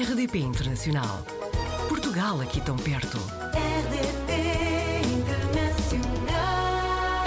RDP Internacional. Portugal aqui tão perto. RDP Internacional.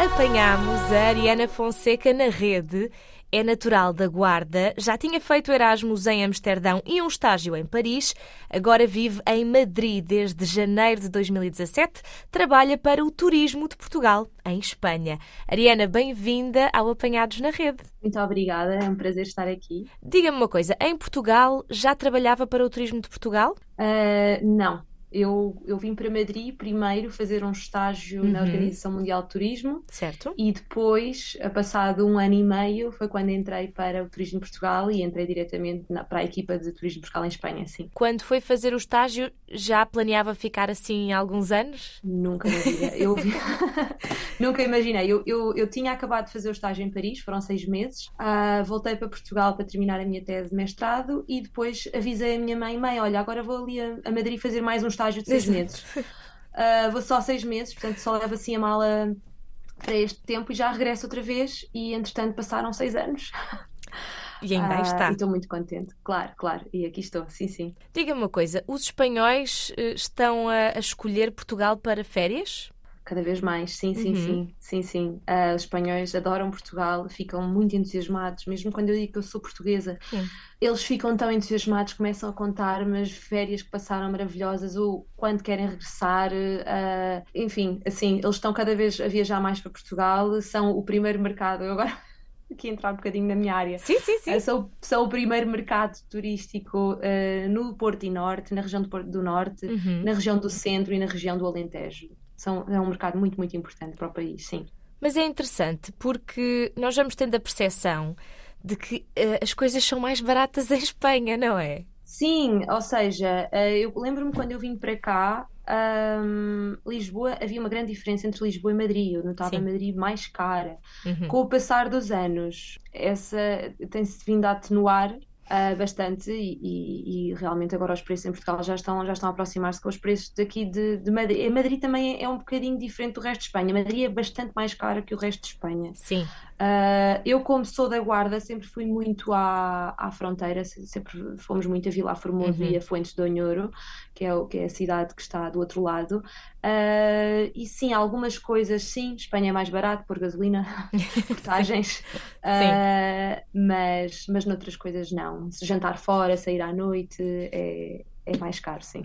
Apanhámos a Ariana Fonseca na rede. É natural da Guarda, já tinha feito Erasmus em Amsterdão e um estágio em Paris. Agora vive em Madrid desde janeiro de 2017. Trabalha para o Turismo de Portugal, em Espanha. Ariana, bem-vinda ao Apanhados na Rede. Muito obrigada, é um prazer estar aqui. Diga-me uma coisa, em Portugal já trabalhava para o Turismo de Portugal? Uh, não, eu, eu vim para Madrid primeiro fazer um estágio na Uhum. Organização Mundial de Turismo Certo. e depois, a passado um ano e meio, foi quando entrei para o Turismo de Portugal e entrei diretamente na- para a equipa de Turismo de Portugal em Espanha, sim. Quando foi fazer o estágio, já planeava ficar assim alguns anos? Nunca na vida. Eu vi- Nunca imaginei. Eu, eu, eu tinha acabado de fazer o estágio em Paris, foram seis meses. Ah, voltei para Portugal para terminar a minha tese de mestrado e depois avisei a minha mãe: mãe, olha, agora vou ali a, a Madrid fazer mais um estágio de seis meses. Ah, vou só seis meses, portanto só levo assim a mala para este tempo e já regresso outra vez. E entretanto passaram seis anos. E ainda Ah, está. E estou muito contente. Claro, claro. E aqui estou, sim, sim. Diga-me uma coisa, os espanhóis eh, estão a, a escolher Portugal para férias? Cada vez mais, sim, sim, Uhum. sim, sim, sim. Ah, os espanhóis adoram Portugal, ficam muito entusiasmados, mesmo quando eu digo que eu sou portuguesa, eles ficam tão entusiasmados, começam a contar-me as férias que passaram maravilhosas, ou quando querem regressar, ah, enfim, assim, eles estão cada vez a viajar mais para Portugal, são o primeiro mercado, eu agora aqui entrar um bocadinho na minha área. Sim, sim, sim. Ah, São, são o primeiro mercado turístico ah, no Porto e Norte, na região do Porto do Norte, Uhum. na região do Centro e na região do Alentejo. São, é um mercado muito, muito importante para o país, sim. Mas é interessante porque nós vamos tendo a percepção de que eh, as coisas são mais baratas em Espanha, não é? Sim, ou seja, eh, eu lembro-me quando eu vim para cá, ahm, Lisboa, havia uma grande diferença entre Lisboa e Madrid. Eu notava Sim. Madrid mais cara. Uhum. Com o passar dos anos, essa tem-se vindo a atenuar ah, bastante e, e- realmente agora os preços em Portugal já estão, já estão a aproximar-se com os preços daqui de, de Madrid. Madrid também é um bocadinho diferente do resto de Espanha. Madrid é bastante mais cara que o resto de Espanha. Sim. Uh, eu, como sou da Guarda, sempre fui muito à, à fronteira, se- sempre fomos muito a Vila Formoso Uhum. e a Fuentes de Onhoro, que é, que é a cidade que está do outro lado. Uh, e sim, algumas coisas, sim, Espanha é mais barato por gasolina, portagens, uh, mas, mas noutras coisas não. Se jantar fora, sair à noite, é, é mais caro, sim.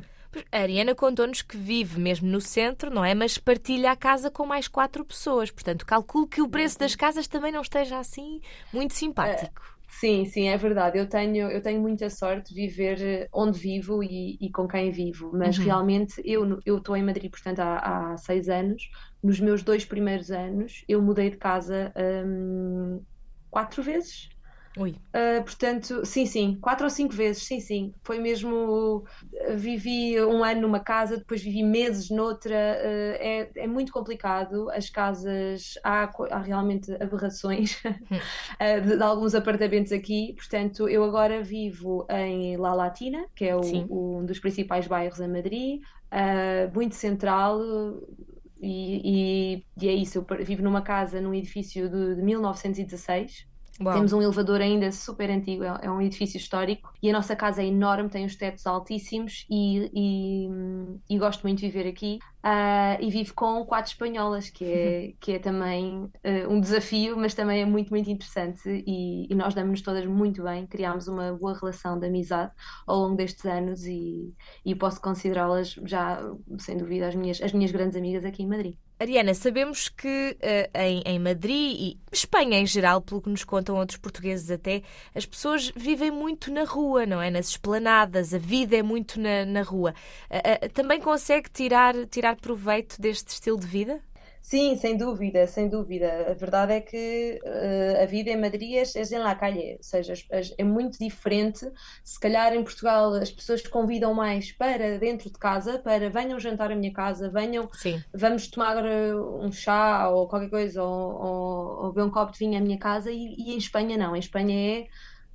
A Ariana contou-nos que vive mesmo no centro, não é? Mas partilha a casa com mais quatro pessoas. Portanto, calculo que o preço das casas também não esteja assim muito simpático. Sim, sim, é verdade. Eu tenho, eu tenho muita sorte de viver eh, onde vivo e, e com quem vivo, mas Uhum. realmente eu eu estou em Madrid, portanto, há, há seis anos. Nos meus dois primeiros anos, eu mudei de casa hum, quatro vezes. Uh, portanto, sim, sim, quatro ou cinco vezes, sim, sim. Foi mesmo. uh, Vivi um ano numa casa, depois vivi meses noutra. uh, é, é muito complicado. As casas. Há, há realmente aberrações uh, de, de alguns apartamentos aqui. Portanto, eu agora vivo em La Latina, que é o- o- um dos principais bairros em Madrid, muito central. E, e- e é isso, eu vivo numa casa, num edifício de, de 1916. Uau. Temos um elevador ainda super antigo, é é um edifício histórico e a nossa casa é enorme, tem os tetos altíssimos e, e, e gosto muito de viver aqui. Ah, e vivo com quatro espanholas, que é, que é também eh, um desafio, mas também é muito, muito interessante e, e nós damos-nos todas muito bem, criámos uma boa relação de amizade ao longo destes anos e, e posso considerá-las já, sem dúvida, as minhas, as minhas grandes amigas aqui em Madrid. Ariana, sabemos que eh, em, em Madrid e Espanha em geral, pelo que nos contam outros portugueses até, as pessoas vivem muito na rua, não é? Nas esplanadas, a vida é muito na, na rua. Eh, eh, também consegue tirar, tirar proveito deste estilo de vida? Sim, sem dúvida, sem dúvida. A verdade é que eh, a vida em Madrid é, é em la calle, ou seja, é muito diferente. Se calhar em Portugal as pessoas convidam mais para dentro de casa, para venham jantar à minha casa, venham, Sim. vamos tomar eh, um chá ou qualquer coisa, ou, ou, ou beber um copo de vinho à minha casa, e, e em Espanha não. Em Espanha é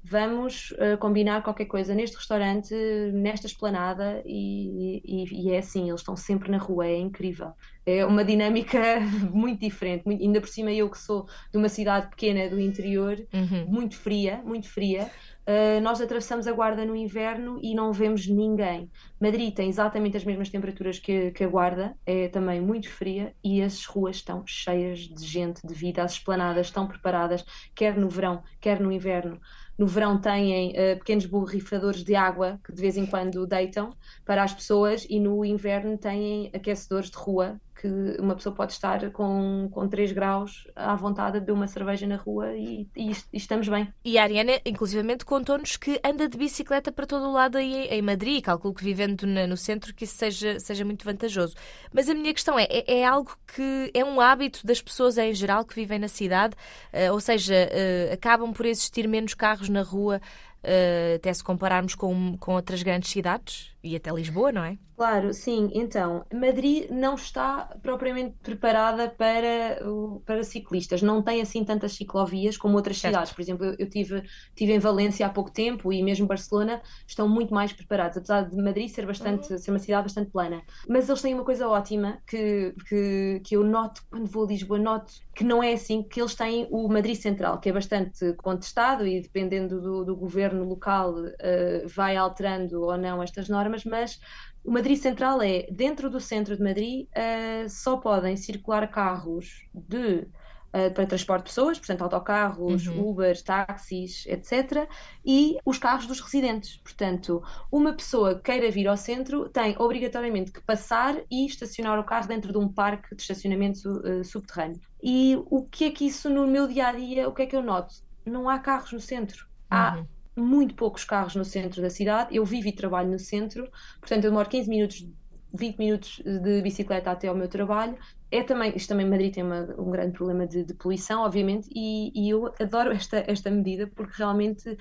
vamos eh, combinar qualquer coisa neste restaurante, nesta esplanada, e, e- e é assim, eles estão sempre na rua, é incrível. É uma dinâmica muito diferente, muito- ainda por cima eu que sou de uma cidade pequena do interior, Uhum. muito fria, muito fria, Uh, nós atravessamos a Guarda no inverno e não vemos ninguém. Madrid tem exatamente as mesmas temperaturas que, que a Guarda, é também muito fria e as ruas estão cheias de gente, de vida, as esplanadas estão preparadas, quer no verão, quer no inverno. No verão têm uh, pequenos borrifadores de água que de vez em quando deitam para as pessoas e no inverno têm aquecedores de rua que uma pessoa pode estar com, com 3 graus à vontade de uma cerveja na rua e, e, e estamos bem. E a Ariana, inclusivamente, contou-nos que anda de bicicleta para todo o lado aí em Madrid. Calculo que vivendo na, no centro que isso seja, seja muito vantajoso. Mas a minha questão é, é, é, algo que é um hábito das pessoas em geral que vivem na cidade? Uh, ou seja, uh, acabam por existir menos carros na rua uh, até se compararmos com, com outras grandes cidades e até Lisboa, não é? Claro, sim. Então, Madrid não está propriamente preparada para, para ciclistas. Não tem assim tantas ciclovias como outras certo. cidades. Por exemplo, eu, eu tive, tive em Valência há pouco tempo e mesmo Barcelona estão muito mais preparados, apesar de Madrid ser bastante uhum. ser uma cidade bastante plana. Mas eles têm uma coisa ótima que, que, que eu noto quando vou a Lisboa, noto que não é assim, que eles têm o Madrid Central, que é bastante contestado e dependendo do, do governo local uh, vai alterando ou não estas normas, mas o Madrid Central é, dentro do centro de Madrid, uh, só podem circular carros de uh, para transporte de pessoas, portanto, autocarros, uhum. Ubers, táxis, etc., e os carros dos residentes. Portanto, uma pessoa que queira vir ao centro tem obrigatoriamente que passar e estacionar o carro dentro de um parque de estacionamento uh, subterrâneo. E o que é que isso no meu dia a dia, o que é que eu noto? Não há carros no centro. Há uhum muito poucos carros no centro da cidade. Eu vivo e trabalho no centro, portanto, eu demoro 15 minutos, 20 minutos de bicicleta até ao meu trabalho. É também, isto também Madrid tem uma, um grande problema de, de poluição, obviamente, e, e, eu adoro esta, esta medida porque realmente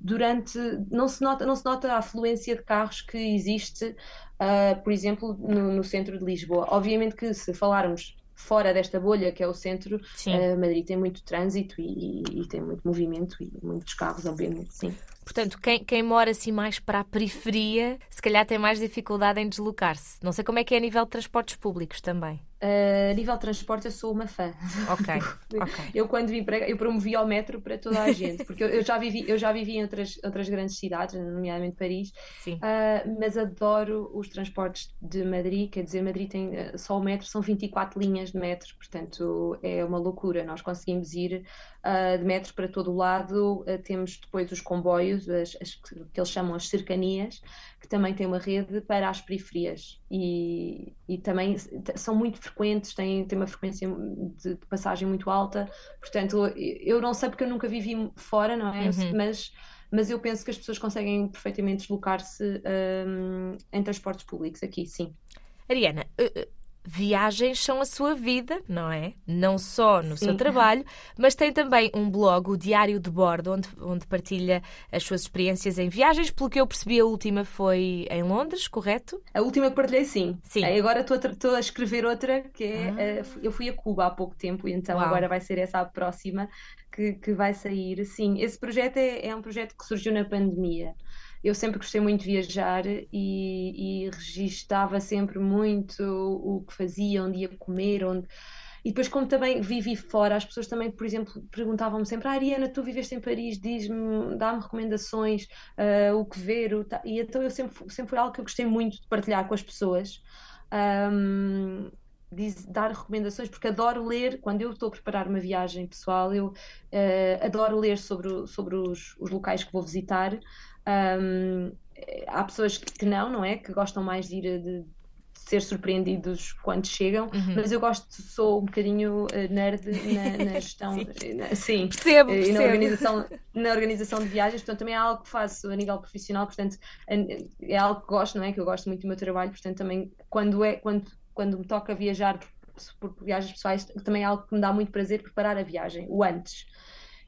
durante não se nota não se nota a afluência de carros que existe, uh, por exemplo, no, no centro de Lisboa. Obviamente que se falarmos fora desta bolha que é o centro, uh, Madrid tem muito trânsito e, e, e, tem muito movimento e muitos carros, obviamente, sim. Portanto, quem, quem mora assim mais para a periferia, se calhar tem mais dificuldade em deslocar-se. Não sei como é que é a nível de transportes públicos também. Uh, a nível de transporte, eu sou uma fã. Ok. okay. Eu, quando vim para eu promovi ao metro para toda a gente, porque eu, eu, já, vivi, eu já vivi em outras, outras grandes cidades, nomeadamente Paris, uh, mas adoro os transportes de Madrid. Quer dizer, Madrid tem uh, só o metro, são 24 linhas de metro, portanto é uma loucura. Nós conseguimos ir de metro para todo o lado, temos depois os comboios, as, as, que eles chamam as cercanias, que também tem uma rede para as periferias e, e também são muito frequentes, têm, têm uma frequência de, de, passagem muito alta. Portanto, eu não sei porque eu nunca vivi fora, não é? Uhum. Mas, mas eu penso que as pessoas conseguem perfeitamente deslocar-se um, em transportes públicos aqui, sim. Ariana, eh, eh, viagens são a sua vida, não é? Não só no Sim. seu trabalho, mas tem também um blog, o Diário de Bordo, onde, onde partilha as suas experiências em viagens. Pelo que eu percebi, a última foi em Londres, correto? A última que partilhei, sim. sim. agora estou a, escrever outra, que é. Ah. Uh, eu fui a Cuba há pouco tempo, então Uau. agora vai ser essa a próxima que, que vai sair. Sim, esse projeto é, é um projeto que surgiu na pandemia eu sempre gostei muito de viajar e, e registava sempre muito o que fazia, onde ia comer, onde. E depois, como também vivi fora, as pessoas também, por exemplo, perguntavam-me sempre: ah, Ariana, tu viveste em Paris, diz-me, dá-me recomendações, uh, o que ver. O e então eu sempre, sempre foi algo que eu gostei muito de partilhar com as pessoas. Um, diz, dar recomendações, porque adoro ler, quando eu estou a preparar uma viagem pessoal, eu uh, adoro ler sobre, sobre os, os locais que vou visitar. Um, há pessoas que não, não é? Que gostam mais de ir de, ser surpreendidos quando chegam, uhum. mas eu gosto, sou um bocadinho eh, nerd na, na gestão, sim, na, sim percebo, percebo. Eh, e na organização, na organização de viagens, portanto também é algo que faço a nível profissional, portanto é algo que gosto, não é? Que eu gosto muito do meu trabalho, portanto também quando é quando quando me toca viajar por, por viagens pessoais, também é algo que me dá muito prazer preparar a viagem, o antes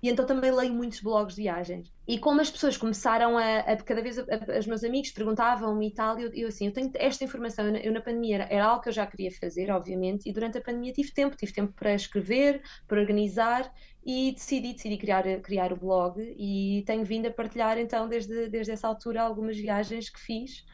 e então também leio muitos blogs de viagens. E como as pessoas começaram a, a cada vez, a, os meus amigos perguntavam-me e tal, eu, eu assim, eu tenho esta informação, eu, eu, na pandemia era, era, algo que eu já queria fazer, obviamente, e durante a pandemia tive tempo, tive tempo para escrever, para organizar e decidi, decidi criar, criar o blog e tenho vindo a partilhar então desde, desde essa altura algumas viagens que fiz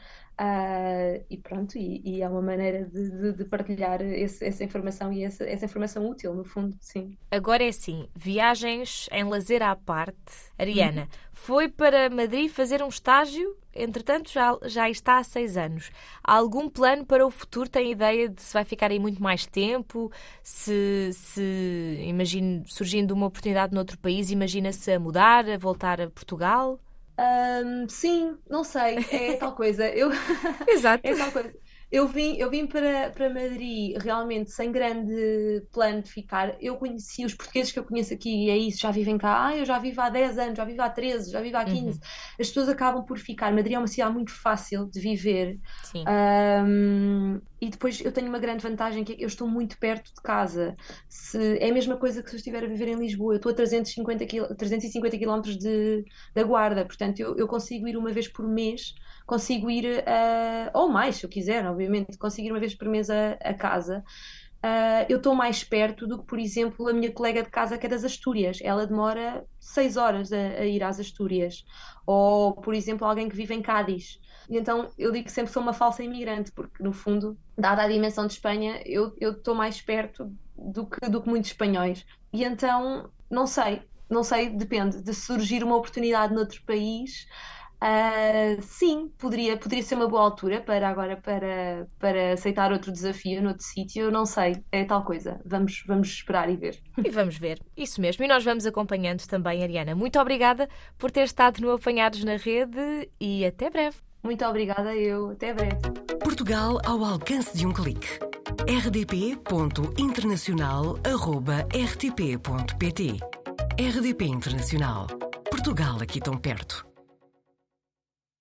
Uh, e pronto, e, e, é uma maneira de, de, de partilhar esse, essa informação e essa, essa, informação útil, no fundo, sim. Agora é assim, viagens em lazer à parte. Ariana, uhum. foi para Madrid fazer um estágio, entretanto já, já está há seis anos. Há algum plano para o futuro? Tem ideia de se vai ficar aí muito mais tempo? Se, se imagine, surgindo uma oportunidade noutro país, imagina-se a mudar, a voltar a Portugal? Um, sim, não sei, é tal coisa. Eu... Exato. é tal coisa. Eu vim, eu vim para, para Madrid realmente sem grande plano de ficar. Eu conheci os portugueses que eu conheço aqui e é isso, já vivem cá. Ah, eu já vivo há 10 anos, já vivo há 13, já vivo há 15. Uhum. As pessoas acabam por ficar. Madrid é uma cidade muito fácil de viver. Sim. Um, e depois eu tenho uma grande vantagem que é que eu estou muito perto de casa. Se, é a mesma coisa que se eu estiver a viver em Lisboa. Eu estou a 350 km, 350 km de, da Guarda, portanto eu, eu consigo ir uma vez por mês consigo ir, uh, ou mais, se eu quiser, obviamente, consigo ir uma vez por mês a, a casa. Uh, eu estou mais perto do que, por exemplo, a minha colega de casa que é das Astúrias. Ela demora seis horas a, a ir às Astúrias. Ou, por exemplo, alguém que vive em Cádiz. E então eu digo que sempre sou uma falsa imigrante, porque no fundo, dada a dimensão de Espanha, eu estou mais perto do que, do que muitos espanhóis. E então, não sei, não sei, depende de surgir uma oportunidade noutro país. Uh, sim, poderia, poderia ser uma boa altura para agora para, para aceitar outro desafio noutro sítio. Não sei, é tal coisa. Vamos, vamos esperar e ver. E vamos ver, isso mesmo. E nós vamos acompanhando também, Ariana. Muito obrigada por ter estado no Apanhados na Rede e até breve. Muito obrigada, eu. Até breve. Portugal ao alcance de um clique. rdp.internacional.rtp.pt RDP Internacional. Portugal aqui tão perto.